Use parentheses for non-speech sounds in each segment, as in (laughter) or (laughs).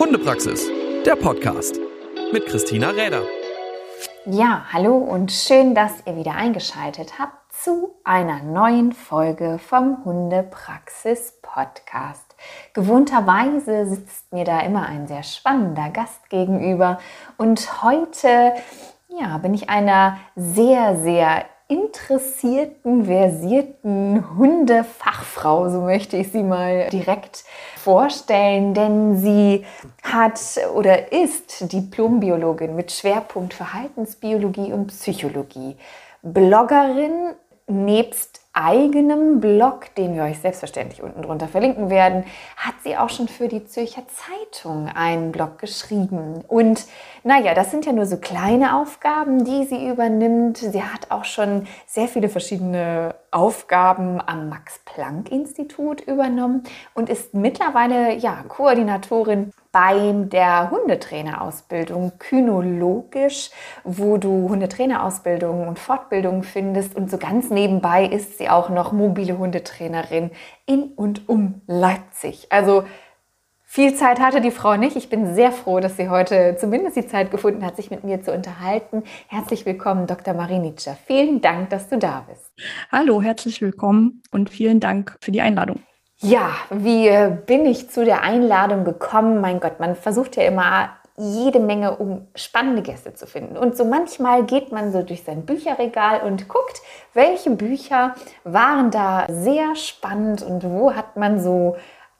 Hundepraxis, der Podcast mit Christina Räder. Ja, hallo und schön, dass ihr wieder eingeschaltet habt zu einer neuen Folge vom Hundepraxis Podcast. Gewohnterweise sitzt mir da immer ein sehr spannender Gast gegenüber und heute ja, bin ich einer sehr, sehr interessierten, versierten Hundefachfrau, so möchte ich sie mal direkt vorstellen, denn sie hat oder ist Diplombiologin mit Schwerpunkt Verhaltensbiologie und Psychologie, Bloggerin nebst eigenem Blog, den wir euch selbstverständlich unten drunter verlinken werden, hat sie auch schon für die Zürcher Zeitung einen Blog geschrieben. Und naja, das sind ja nur so kleine Aufgaben, die sie übernimmt. Sie hat auch schon sehr viele verschiedene Aufgaben am Max-Planck-Institut übernommen und ist mittlerweile ja, Koordinatorin bei der Hundetrainerausbildung kynologisch, wo du Hundetrainerausbildungen und Fortbildungen findest. Und so ganz nebenbei ist sie auch noch mobile Hundetrainerin in und um Leipzig. Also viel Zeit hatte die Frau nicht. Ich bin sehr froh, dass sie heute zumindest die Zeit gefunden hat, sich mit mir zu unterhalten. Herzlich willkommen, Dr. Marinitscher. Vielen Dank, dass du da bist. Hallo, herzlich willkommen und vielen Dank für die Einladung. Ja, wie äh, bin ich zu der Einladung gekommen? Mein Gott, man versucht ja immer jede Menge, um spannende Gäste zu finden. Und so manchmal geht man so durch sein Bücherregal und guckt, welche Bücher waren da sehr spannend und wo hat man so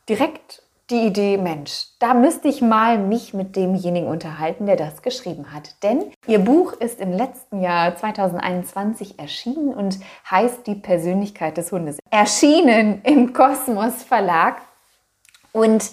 direkt die Idee, Mensch, da müsste ich mal mich mit demjenigen unterhalten, der das geschrieben hat. Denn ihr Buch ist im letzten Jahr 2021 erschienen und heißt Die Persönlichkeit des Hundes. Erschienen im Kosmos Verlag. Und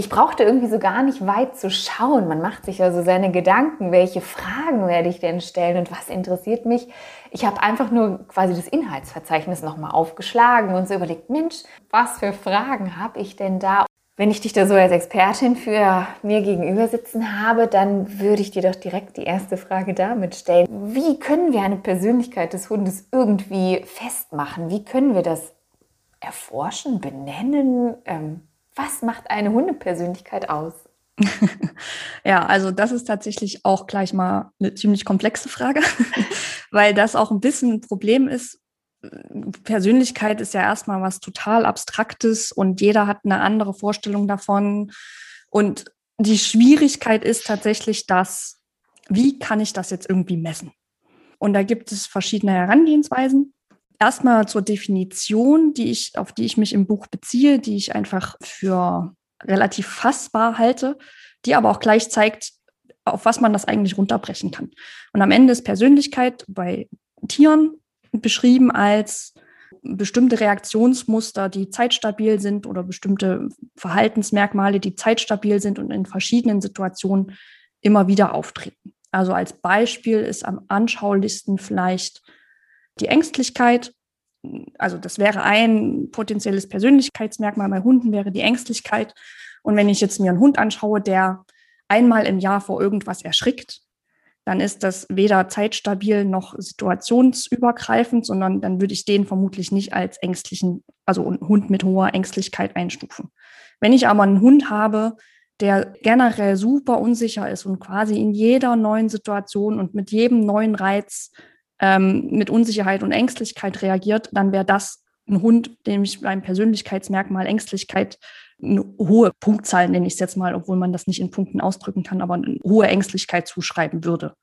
ich brauchte irgendwie so gar nicht weit zu schauen. Man macht sich also seine Gedanken, welche Fragen werde ich denn stellen und was interessiert mich. Ich habe einfach nur quasi das Inhaltsverzeichnis nochmal aufgeschlagen und so überlegt, Mensch, was für Fragen habe ich denn da? Wenn ich dich da so als Expertin für mir gegenüber sitzen habe, dann würde ich dir doch direkt die erste Frage damit stellen. Wie können wir eine Persönlichkeit des Hundes irgendwie festmachen? Wie können wir das erforschen, benennen? Ähm, was macht eine Hundepersönlichkeit aus? (laughs) ja, also das ist tatsächlich auch gleich mal eine ziemlich komplexe Frage, (laughs) weil das auch ein bisschen ein Problem ist, Persönlichkeit ist ja erstmal was total Abstraktes und jeder hat eine andere Vorstellung davon. Und die Schwierigkeit ist tatsächlich das, wie kann ich das jetzt irgendwie messen? Und da gibt es verschiedene Herangehensweisen. Erstmal zur Definition, die ich, auf die ich mich im Buch beziehe, die ich einfach für relativ fassbar halte, die aber auch gleich zeigt, auf was man das eigentlich runterbrechen kann. Und am Ende ist Persönlichkeit bei Tieren beschrieben als bestimmte Reaktionsmuster, die zeitstabil sind oder bestimmte Verhaltensmerkmale, die zeitstabil sind und in verschiedenen Situationen immer wieder auftreten. Also als Beispiel ist am anschaulichsten vielleicht die Ängstlichkeit. Also das wäre ein potenzielles Persönlichkeitsmerkmal bei Hunden wäre die Ängstlichkeit. Und wenn ich jetzt mir einen Hund anschaue, der einmal im Jahr vor irgendwas erschrickt, dann ist das weder zeitstabil noch situationsübergreifend, sondern dann würde ich den vermutlich nicht als ängstlichen, also einen Hund mit hoher Ängstlichkeit einstufen. Wenn ich aber einen Hund habe, der generell super unsicher ist und quasi in jeder neuen Situation und mit jedem neuen Reiz ähm, mit Unsicherheit und Ängstlichkeit reagiert, dann wäre das ein Hund, dem ich beim Persönlichkeitsmerkmal Ängstlichkeit eine hohe Punktzahl, nenne ich es jetzt mal, obwohl man das nicht in Punkten ausdrücken kann, aber eine hohe Ängstlichkeit zuschreiben würde.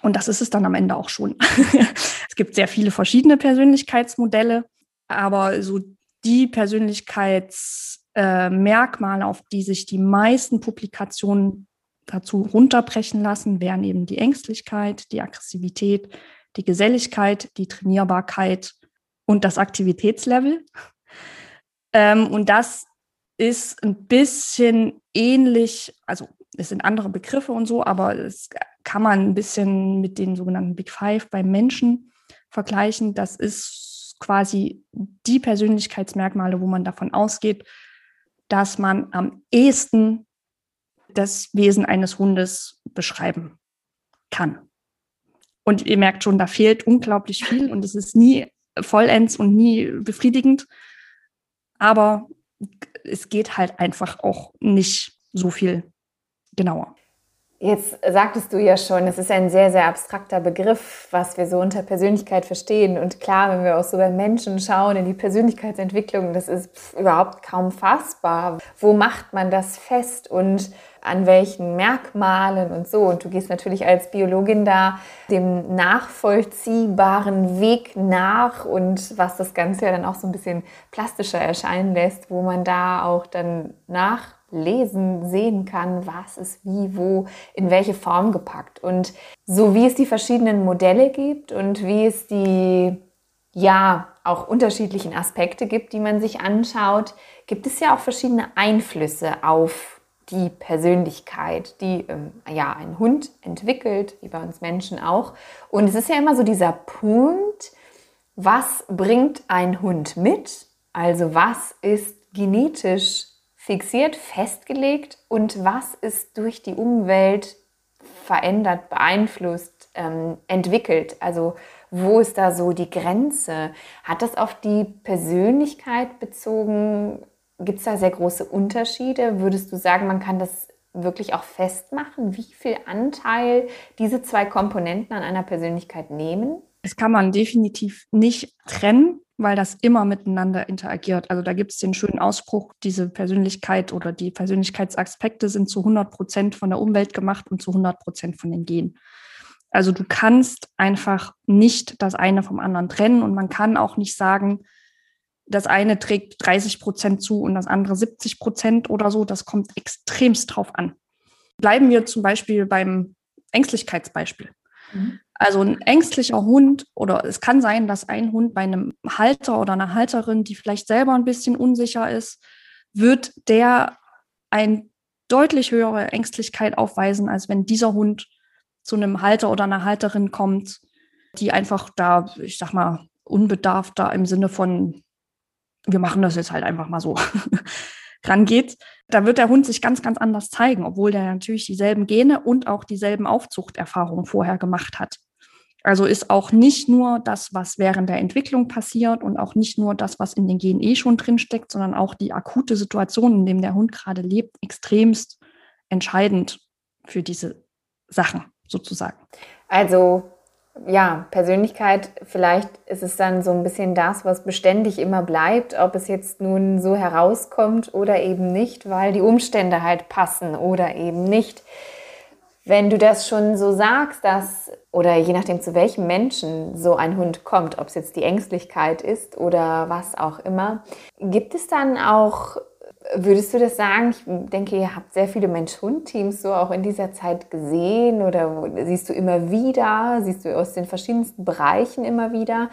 Und das ist es dann am Ende auch schon. (laughs) es gibt sehr viele verschiedene Persönlichkeitsmodelle, aber so die Persönlichkeitsmerkmale, äh, auf die sich die meisten Publikationen dazu runterbrechen lassen, wären eben die Ängstlichkeit, die Aggressivität, die Geselligkeit, die Trainierbarkeit und das Aktivitätslevel. Ähm, und das ist ein bisschen ähnlich, also es sind andere Begriffe und so, aber es kann man ein bisschen mit den sogenannten Big Five beim Menschen vergleichen. Das ist quasi die Persönlichkeitsmerkmale, wo man davon ausgeht, dass man am ehesten das Wesen eines Hundes beschreiben kann. Und ihr merkt schon, da fehlt unglaublich viel und es ist nie vollends und nie befriedigend. Aber es geht halt einfach auch nicht so viel genauer. Jetzt sagtest du ja schon, es ist ein sehr, sehr abstrakter Begriff, was wir so unter Persönlichkeit verstehen. Und klar, wenn wir auch so bei Menschen schauen in die Persönlichkeitsentwicklung, das ist überhaupt kaum fassbar. Wo macht man das fest und an welchen Merkmalen und so? Und du gehst natürlich als Biologin da dem nachvollziehbaren Weg nach und was das Ganze ja dann auch so ein bisschen plastischer erscheinen lässt, wo man da auch dann nach lesen, sehen kann, was ist wie, wo, in welche Form gepackt. Und so wie es die verschiedenen Modelle gibt und wie es die, ja, auch unterschiedlichen Aspekte gibt, die man sich anschaut, gibt es ja auch verschiedene Einflüsse auf die Persönlichkeit, die ähm, ja ein Hund entwickelt, wie bei uns Menschen auch. Und es ist ja immer so dieser Punkt, was bringt ein Hund mit? Also was ist genetisch fixiert, festgelegt und was ist durch die Umwelt verändert, beeinflusst, ähm, entwickelt? Also wo ist da so die Grenze? Hat das auf die Persönlichkeit bezogen? Gibt es da sehr große Unterschiede? Würdest du sagen, man kann das wirklich auch festmachen, wie viel Anteil diese zwei Komponenten an einer Persönlichkeit nehmen? Das kann man definitiv nicht trennen weil das immer miteinander interagiert. Also da gibt es den schönen Ausspruch, diese Persönlichkeit oder die Persönlichkeitsaspekte sind zu 100 Prozent von der Umwelt gemacht und zu 100 Prozent von den Genen. Also du kannst einfach nicht das eine vom anderen trennen und man kann auch nicht sagen, das eine trägt 30 Prozent zu und das andere 70 Prozent oder so. Das kommt extremst drauf an. Bleiben wir zum Beispiel beim Ängstlichkeitsbeispiel. Mhm. Also ein ängstlicher Hund oder es kann sein, dass ein Hund bei einem Halter oder einer Halterin, die vielleicht selber ein bisschen unsicher ist, wird der eine deutlich höhere Ängstlichkeit aufweisen, als wenn dieser Hund zu einem Halter oder einer Halterin kommt, die einfach da, ich sag mal, unbedarft da im Sinne von, wir machen das jetzt halt einfach mal so (laughs) rangeht, da wird der Hund sich ganz, ganz anders zeigen, obwohl der natürlich dieselben Gene und auch dieselben Aufzuchterfahrungen vorher gemacht hat. Also ist auch nicht nur das, was während der Entwicklung passiert und auch nicht nur das, was in den Genen eh schon drinsteckt, sondern auch die akute Situation, in dem der Hund gerade lebt, extremst entscheidend für diese Sachen sozusagen. Also ja, Persönlichkeit, vielleicht ist es dann so ein bisschen das, was beständig immer bleibt, ob es jetzt nun so herauskommt oder eben nicht, weil die Umstände halt passen oder eben nicht. Wenn du das schon so sagst, dass, oder je nachdem zu welchem Menschen so ein Hund kommt, ob es jetzt die Ängstlichkeit ist oder was auch immer, gibt es dann auch, würdest du das sagen, ich denke, ihr habt sehr viele Mensch-Hund-Teams so auch in dieser Zeit gesehen oder siehst du immer wieder, siehst du aus den verschiedensten Bereichen immer wieder.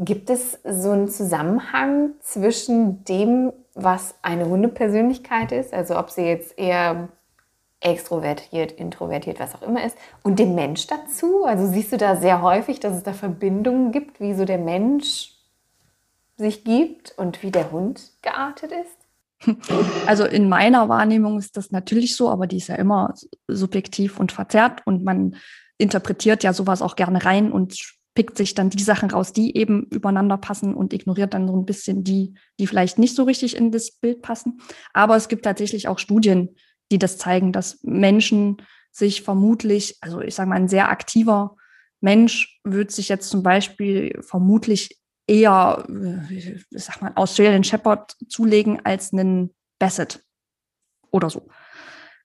Gibt es so einen Zusammenhang zwischen dem, was eine Hundepersönlichkeit ist, also ob sie jetzt eher extrovertiert, introvertiert, was auch immer ist. Und den Mensch dazu? Also siehst du da sehr häufig, dass es da Verbindungen gibt, wie so der Mensch sich gibt und wie der Hund geartet ist? Also in meiner Wahrnehmung ist das natürlich so, aber die ist ja immer subjektiv und verzerrt und man interpretiert ja sowas auch gerne rein und pickt sich dann die Sachen raus, die eben übereinander passen und ignoriert dann so ein bisschen die, die vielleicht nicht so richtig in das Bild passen. Aber es gibt tatsächlich auch Studien, die das zeigen, dass Menschen sich vermutlich, also ich sage mal, ein sehr aktiver Mensch wird sich jetzt zum Beispiel vermutlich eher, äh, ich sag mal, Australian Shepherd zulegen als einen Basset oder so.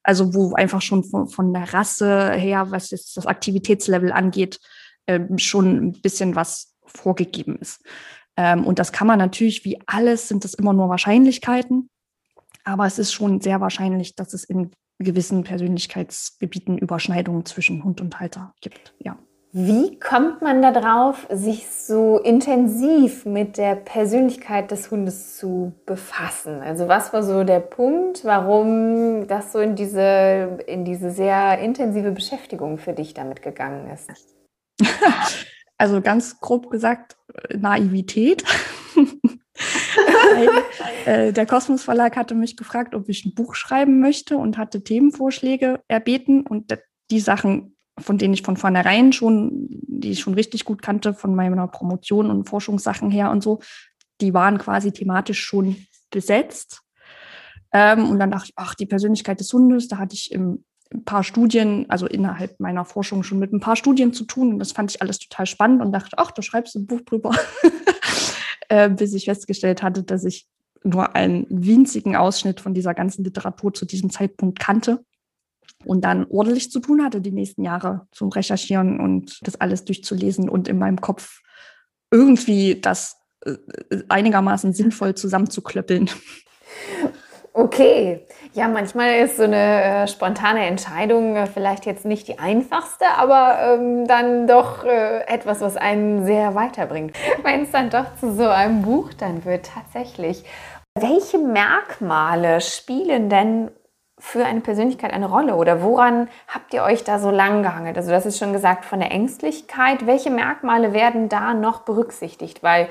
Also wo einfach schon von, von der Rasse her, was jetzt das Aktivitätslevel angeht, ähm, schon ein bisschen was vorgegeben ist. Ähm, und das kann man natürlich, wie alles, sind das immer nur Wahrscheinlichkeiten. Aber es ist schon sehr wahrscheinlich, dass es in gewissen Persönlichkeitsgebieten Überschneidungen zwischen Hund und Halter gibt. Ja. Wie kommt man darauf, sich so intensiv mit der Persönlichkeit des Hundes zu befassen? Also was war so der Punkt, warum das so in diese, in diese sehr intensive Beschäftigung für dich damit gegangen ist? (laughs) Also ganz grob gesagt, Naivität. (laughs) äh, der Kosmos Verlag hatte mich gefragt, ob ich ein Buch schreiben möchte und hatte Themenvorschläge erbeten und die Sachen, von denen ich von vornherein schon, die ich schon richtig gut kannte, von meiner Promotion und Forschungssachen her und so, die waren quasi thematisch schon besetzt. Ähm, und dann dachte ich, ach, die Persönlichkeit des Hundes, da hatte ich im ein paar Studien, also innerhalb meiner Forschung schon mit ein paar Studien zu tun. Und das fand ich alles total spannend und dachte, ach, da schreibst du ein Buch drüber. (laughs) äh, bis ich festgestellt hatte, dass ich nur einen winzigen Ausschnitt von dieser ganzen Literatur zu diesem Zeitpunkt kannte und dann ordentlich zu tun hatte, die nächsten Jahre zum Recherchieren und das alles durchzulesen und in meinem Kopf irgendwie das äh, einigermaßen sinnvoll zusammenzuklöppeln. Okay, ja, manchmal ist so eine äh, spontane Entscheidung äh, vielleicht jetzt nicht die einfachste, aber ähm, dann doch äh, etwas, was einen sehr weiterbringt. (laughs) Wenn es dann doch zu so einem Buch dann wird, tatsächlich. Welche Merkmale spielen denn für eine Persönlichkeit eine Rolle oder woran habt ihr euch da so lang gehangelt? Also das ist schon gesagt von der Ängstlichkeit. Welche Merkmale werden da noch berücksichtigt? Weil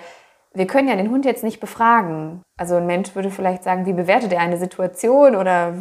wir können ja den Hund jetzt nicht befragen. Also ein Mensch würde vielleicht sagen, wie bewertet er eine Situation oder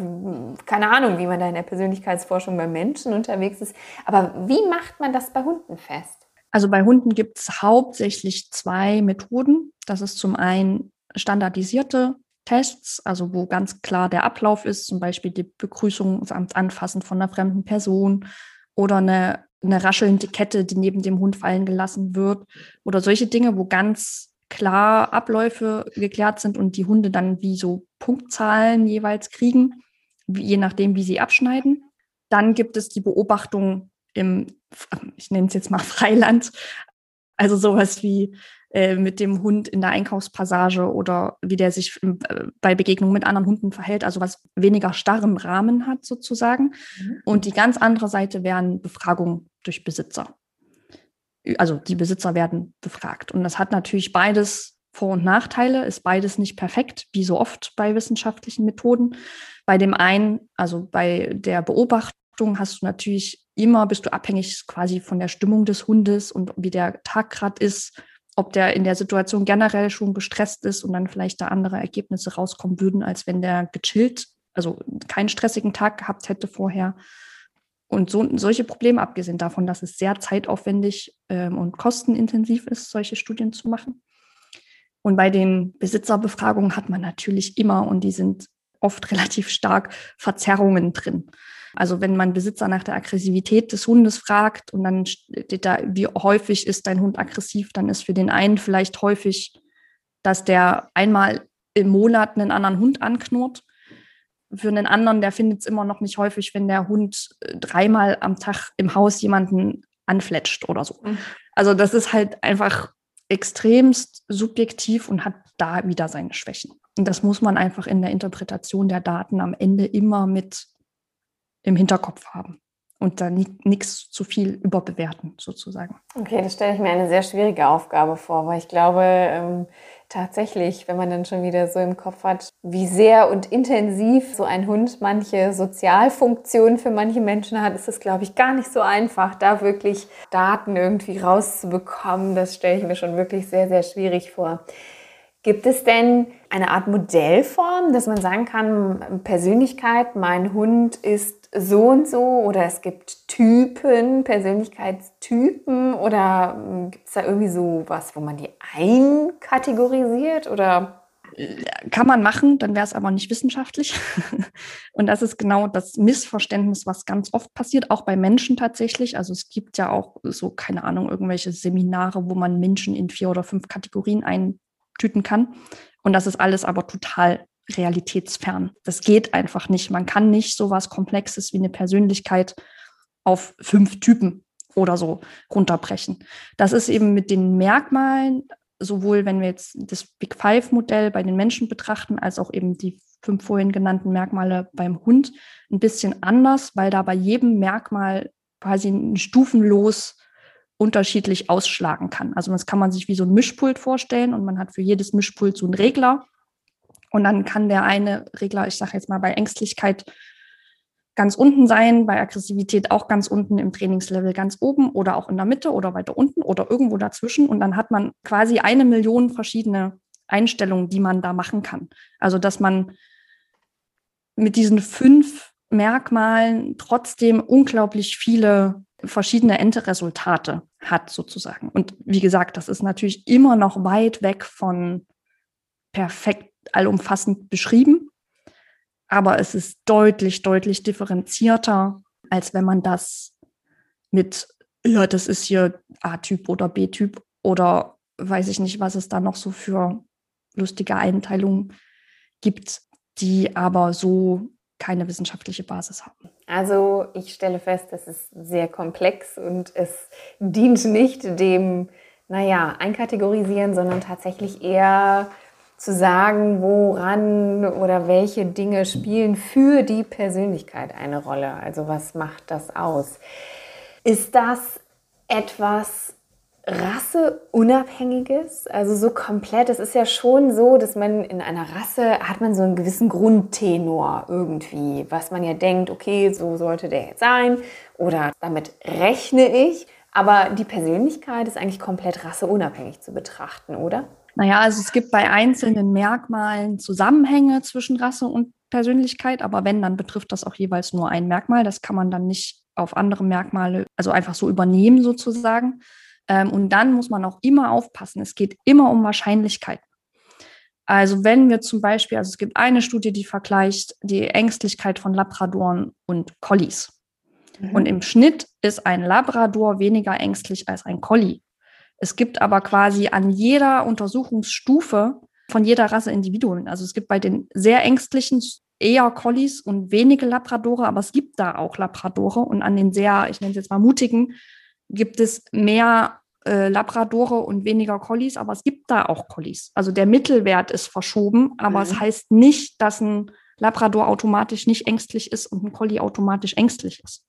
keine Ahnung, wie man da in der Persönlichkeitsforschung bei Menschen unterwegs ist. Aber wie macht man das bei Hunden fest? Also bei Hunden gibt es hauptsächlich zwei Methoden. Das ist zum einen standardisierte Tests, also wo ganz klar der Ablauf ist, zum Beispiel die Begrüßung, das Anfassen von einer fremden Person oder eine, eine raschelnde Kette, die neben dem Hund fallen gelassen wird oder solche Dinge, wo ganz klar Abläufe geklärt sind und die Hunde dann wie so Punktzahlen jeweils kriegen, je nachdem, wie sie abschneiden. Dann gibt es die Beobachtung im, ich nenne es jetzt mal (laughs) Freiland, also sowas wie äh, mit dem Hund in der Einkaufspassage oder wie der sich äh, bei Begegnungen mit anderen Hunden verhält, also was weniger starren Rahmen hat sozusagen. Mhm. Und die ganz andere Seite wären Befragungen durch Besitzer also die Besitzer werden befragt. Und das hat natürlich beides Vor- und Nachteile, ist beides nicht perfekt, wie so oft bei wissenschaftlichen Methoden. Bei dem einen, also bei der Beobachtung hast du natürlich immer, bist du abhängig quasi von der Stimmung des Hundes und wie der Tag gerade ist, ob der in der Situation generell schon gestresst ist und dann vielleicht da andere Ergebnisse rauskommen würden, als wenn der gechillt, also keinen stressigen Tag gehabt hätte vorher. Und so, solche Probleme, abgesehen davon, dass es sehr zeitaufwendig ähm, und kostenintensiv ist, solche Studien zu machen. Und bei den Besitzerbefragungen hat man natürlich immer, und die sind oft (laughs) relativ stark, Verzerrungen drin. Also wenn man Besitzer nach der Aggressivität des Hundes fragt und dann steht da, wie häufig ist dein Hund aggressiv, dann ist für den einen vielleicht häufig, dass der einmal im Monat einen anderen Hund anknurrt für einen anderen, der findet es immer noch nicht häufig, wenn der Hund äh, dreimal am Tag im Haus jemanden anfletscht oder so. Mhm. Also das ist halt einfach extremst subjektiv und hat da wieder seine Schwächen. Und das muss man einfach in der Interpretation der Daten am Ende immer mit im Hinterkopf haben und da nichts zu viel überbewerten, sozusagen. Okay, das stelle ich mir eine sehr schwierige Aufgabe vor, weil ich glaube, ähm, tatsächlich, wenn man dann schon wieder so im Kopf hat, wie sehr und intensiv so ein Hund manche Sozialfunktionen für manche Menschen hat, ist es, glaube ich, gar nicht so einfach, da wirklich Daten irgendwie rauszubekommen. Das stelle ich mir schon wirklich sehr, sehr schwierig vor. Gibt es denn eine Art Modellform, dass man sagen kann, Persönlichkeit, mein Hund ist so und so oder es gibt Typen, Persönlichkeitstypen oder hm, gibt es da irgendwie so was, wo man die einkategorisiert oder? Kann man machen, dann wäre es aber nicht wissenschaftlich. (laughs) und das ist genau das Missverständnis, was ganz oft passiert, auch bei Menschen tatsächlich. Also es gibt ja auch so, keine Ahnung, irgendwelche Seminare, wo man Menschen in vier oder fünf Kategorien eintüten kann. Und das ist alles aber total realitätsfern. Das geht einfach nicht. Man kann nicht so was Komplexes wie eine Persönlichkeit auf fünf Typen oder so runterbrechen. Das ist eben mit den Merkmalen, sowohl wenn wir jetzt das Big Five-Modell bei den Menschen betrachten, als auch eben die fünf vorhin genannten Merkmale beim Hund, ein bisschen anders, weil da bei jedem Merkmal quasi stufenlos unterschiedlich ausschlagen kann. Also das kann man sich wie so ein Mischpult vorstellen und man hat für jedes Mischpult so einen Regler und dann kann der eine Regler, ich sage jetzt mal bei Ängstlichkeit, ganz unten sein, bei Aggressivität auch ganz unten im Trainingslevel ganz oben oder auch in der Mitte oder weiter unten oder irgendwo dazwischen. Und dann hat man quasi eine Million verschiedene Einstellungen, die man da machen kann. Also dass man mit diesen fünf Merkmalen trotzdem unglaublich viele verschiedene Endresultate hat sozusagen. Und wie gesagt, das ist natürlich immer noch weit weg von perfekt allumfassend beschrieben, aber es ist deutlich, deutlich differenzierter als wenn man das mit, ja, das ist hier A-Typ oder B-Typ oder weiß ich nicht, was es da noch so für lustige Einteilungen gibt, die aber so keine wissenschaftliche Basis haben. Also ich stelle fest, es ist sehr komplex und es dient nicht dem, naja, Einkategorisieren, sondern tatsächlich eher zu sagen, woran oder welche Dinge spielen für die Persönlichkeit eine Rolle. Also was macht das aus? Ist das etwas Rasseunabhängiges, also so komplett. Es ist ja schon so, dass man in einer Rasse hat man so einen gewissen Grundtenor irgendwie, was man ja denkt, okay, so sollte der jetzt sein oder damit rechne ich. Aber die Persönlichkeit ist eigentlich komplett rasseunabhängig zu betrachten, oder? Naja, also es gibt bei einzelnen Merkmalen Zusammenhänge zwischen Rasse und Persönlichkeit, aber wenn, dann betrifft das auch jeweils nur ein Merkmal. Das kann man dann nicht auf andere Merkmale, also einfach so übernehmen sozusagen. Ähm, und dann muss man auch immer aufpassen. Es geht immer um Wahrscheinlichkeiten. Also wenn wir zum Beispiel, also es gibt eine Studie, die vergleicht die Ängstlichkeit von Labradoren und Collies. Mhm. Und im Schnitt ist ein Labrador weniger ängstlich als ein Collie. Es gibt aber quasi an jeder Untersuchungsstufe von jeder Rasse Individuen. Also es gibt bei den sehr ängstlichen eher Collies und wenige Labradore, aber es gibt da auch Labradore und an den sehr, ich nenne es jetzt mal mutigen, gibt es mehr äh, Labradore und weniger Collies, aber es gibt da auch Collies. Also der Mittelwert ist verschoben, aber mhm. es heißt nicht, dass ein Labrador automatisch nicht ängstlich ist und ein Collie automatisch ängstlich ist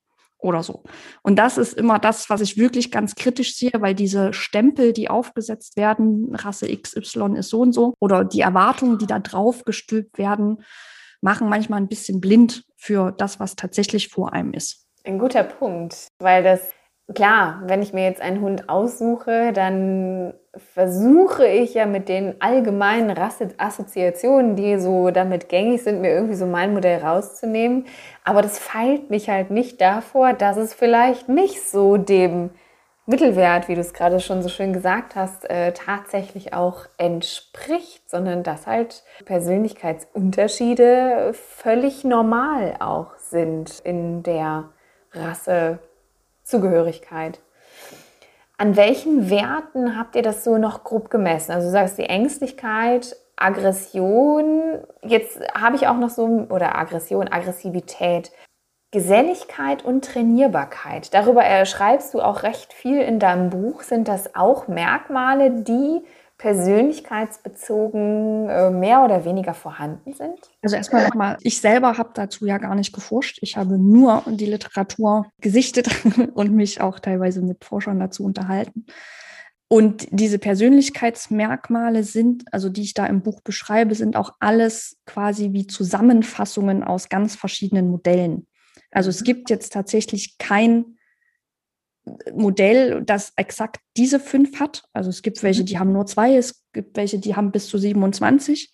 oder so. Und das ist immer das, was ich wirklich ganz kritisch sehe, weil diese Stempel, die aufgesetzt werden, Rasse XY ist so und so, oder die Erwartungen, die da drauf gestülpt werden, machen manchmal ein bisschen blind für das, was tatsächlich vor einem ist. Ein guter Punkt, weil das klar, wenn ich mir jetzt einen Hund aussuche, dann versuche ich ja mit den allgemeinen Rasseassoziationen, die so damit gängig sind, mir irgendwie so mein Modell rauszunehmen. Aber das feilt mich halt nicht davor, dass es vielleicht nicht so dem Mittelwert, wie du es gerade schon so schön gesagt hast, äh, tatsächlich auch entspricht, sondern dass halt Persönlichkeitsunterschiede völlig normal auch sind in der Rasse Zugehörigkeit. An welchen Werten habt ihr das so noch grob gemessen? Also du sagst die Ängstlichkeit, Aggression, jetzt habe ich auch noch so, oder Aggression, Aggressivität, Geselligkeit und Trainierbarkeit. Darüber schreibst du auch recht viel in deinem Buch. Sind das auch Merkmale, die persönlichkeitsbezogen äh, mehr oder weniger vorhanden sind? Also erstmal nochmal, ich selber habe dazu ja gar nicht geforscht. Ich habe nur die Literatur gesichtet (laughs) und mich auch teilweise mit Forschern dazu unterhalten. Und diese Persönlichkeitsmerkmale sind, also die ich da im Buch beschreibe, sind auch alles quasi wie Zusammenfassungen aus ganz verschiedenen Modellen. Also es gibt jetzt tatsächlich kein Modell, das exakt diese fünf hat. Also es gibt welche, mhm. die haben nur zwei, es gibt welche, die haben bis zu 27.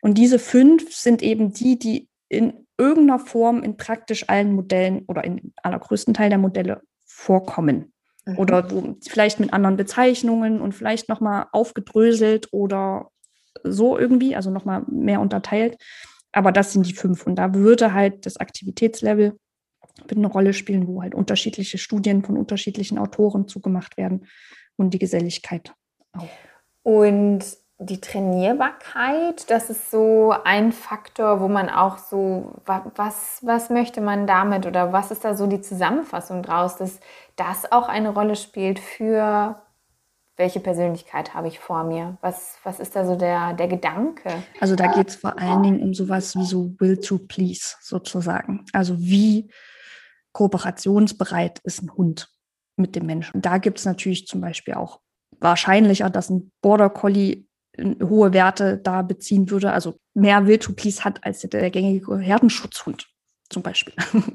Und diese fünf sind eben die, die in irgendeiner Form in praktisch allen Modellen oder in allergrößten Teil der Modelle vorkommen. Mhm. Oder vielleicht mit anderen Bezeichnungen und vielleicht nochmal aufgedröselt oder so irgendwie, also nochmal mehr unterteilt. Aber das sind die fünf. Und da würde halt das Aktivitätslevel wird eine Rolle spielen, wo halt unterschiedliche Studien von unterschiedlichen Autoren zugemacht werden und die Geselligkeit auch. Und die Trainierbarkeit, das ist so ein Faktor, wo man auch so, was, was möchte man damit oder was ist da so die Zusammenfassung draus, dass das auch eine Rolle spielt für welche Persönlichkeit habe ich vor mir? Was, was ist da so der, der Gedanke? Also da geht es vor allen Dingen um sowas wie so Will to Please sozusagen. Also wie kooperationsbereit ist ein Hund mit dem Menschen. Da gibt es natürlich zum Beispiel auch wahrscheinlicher, dass ein Border Collie hohe Werte da beziehen würde, also mehr Will to Please hat als der gängige Herdenschutzhund zum Beispiel. (laughs)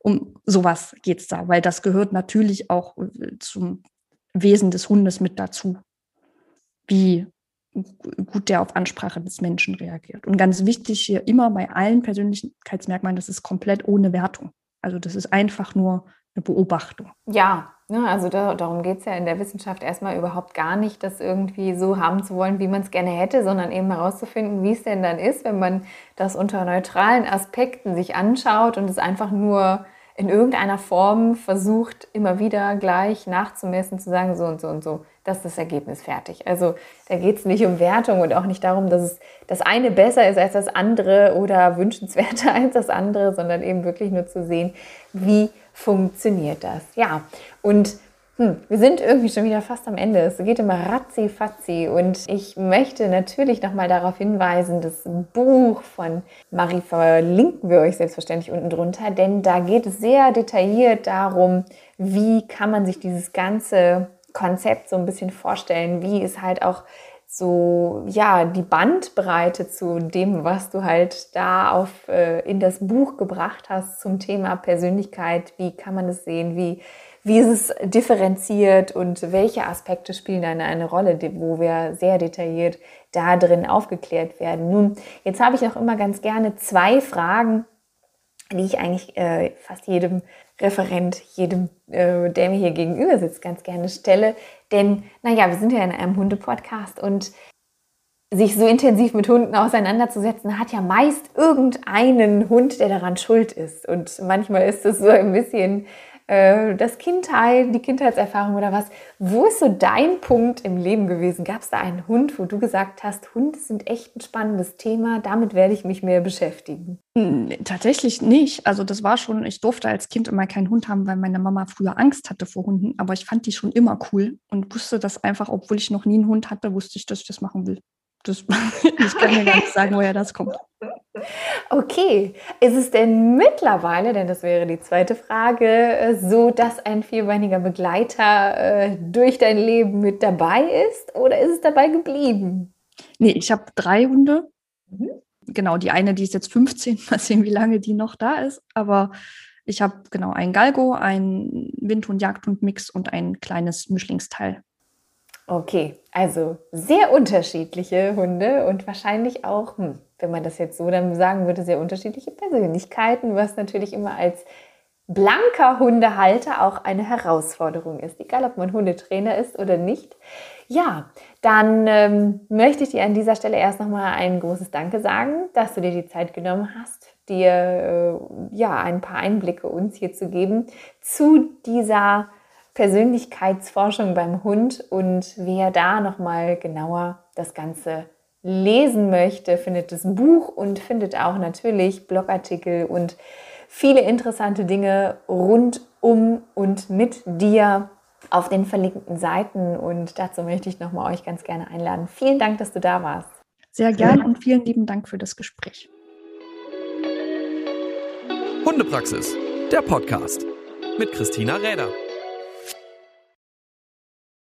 um sowas geht es da, weil das gehört natürlich auch äh, zum Wesen des Hundes mit dazu, wie gut der auf Ansprache des Menschen reagiert. Und ganz wichtig hier immer bei allen Persönlichkeitsmerkmalen, das ist komplett ohne Wertung. Also das ist einfach nur eine Beobachtung. Ja, ne, also da, darum geht es ja in der Wissenschaft erstmal überhaupt gar nicht, das irgendwie so haben zu wollen, wie man es gerne hätte, sondern eben herauszufinden, wie es denn dann ist, wenn man das unter neutralen Aspekten sich anschaut und es einfach nur in irgendeiner Form versucht, immer wieder gleich nachzumessen, zu sagen, so und so und so, das ist das Ergebnis fertig. Also da geht es nicht um Wertung und auch nicht darum, dass es das eine besser ist als das andere oder wünschenswerter (laughs) als das andere, sondern eben wirklich nur zu sehen, wie funktioniert das. Ja, und hm, wir sind irgendwie schon wieder fast am Ende. Es geht immer ratzi fatzi und ich möchte natürlich nochmal darauf hinweisen, das Buch von Marie verlinken wir euch selbstverständlich unten drunter, denn da geht es sehr detailliert darum, wie kann man sich dieses ganze Konzept so ein bisschen vorstellen, wie es halt auch so, ja, die Bandbreite zu dem, was du halt da auf, äh, in das Buch gebracht hast zum Thema Persönlichkeit. Wie kann man es sehen? Wie wie ist es differenziert und welche Aspekte spielen dann eine Rolle, wo wir sehr detailliert da drin aufgeklärt werden. Nun, jetzt habe ich auch immer ganz gerne zwei Fragen, die ich eigentlich äh, fast jedem Referent, jedem, äh, der mir hier gegenüber sitzt, ganz gerne stelle. Denn, naja, wir sind ja in einem Hunde-Podcast und sich so intensiv mit Hunden auseinanderzusetzen, hat ja meist irgendeinen Hund, der daran schuld ist. Und manchmal ist es so ein bisschen das Kindheit, die Kindheitserfahrung oder was. Wo ist so dein Punkt im Leben gewesen? Gab es da einen Hund, wo du gesagt hast, Hunde sind echt ein spannendes Thema, damit werde ich mich mehr beschäftigen? Nee, tatsächlich nicht. Also das war schon, ich durfte als Kind immer keinen Hund haben, weil meine Mama früher Angst hatte vor Hunden, aber ich fand die schon immer cool und wusste das einfach, obwohl ich noch nie einen Hund hatte, wusste ich, dass ich das machen will. Das, (laughs) ich kann mir gar nicht sagen, woher das kommt. Okay, ist es denn mittlerweile, denn das wäre die zweite Frage, äh, so, dass ein vierbeiniger Begleiter äh, durch dein Leben mit dabei ist oder ist es dabei geblieben? Nee, ich habe drei Hunde. Mhm. Genau, die eine, die ist jetzt 15, (laughs) mal sehen, wie lange die noch da ist. Aber ich habe genau einen Galgo, einen Windhund, Jagdhund Mix und ein kleines Mischlingsteil. Okay, also sehr unterschiedliche Hunde und wahrscheinlich auch, hm, wenn man das jetzt so dann sagen würde, sehr unterschiedliche Persönlichkeiten, was natürlich immer als blanker Hundehalter auch eine Herausforderung ist, egal ob man Hundetrainer ist oder nicht. Ja, dann ähm, möchte ich dir an dieser Stelle erst nochmal ein großes Danke sagen, dass du dir die Zeit genommen hast, dir äh, ja ein paar Einblicke uns hier zu geben zu dieser Persönlichkeitsforschung beim Hund und wer da nochmal genauer das Ganze lesen möchte, findet das Buch und findet auch natürlich Blogartikel und viele interessante Dinge rund um und mit dir auf den verlinkten Seiten. Und dazu möchte ich nochmal euch ganz gerne einladen. Vielen Dank, dass du da warst. Sehr gern und vielen lieben Dank für das Gespräch. Hundepraxis, der Podcast mit Christina Räder.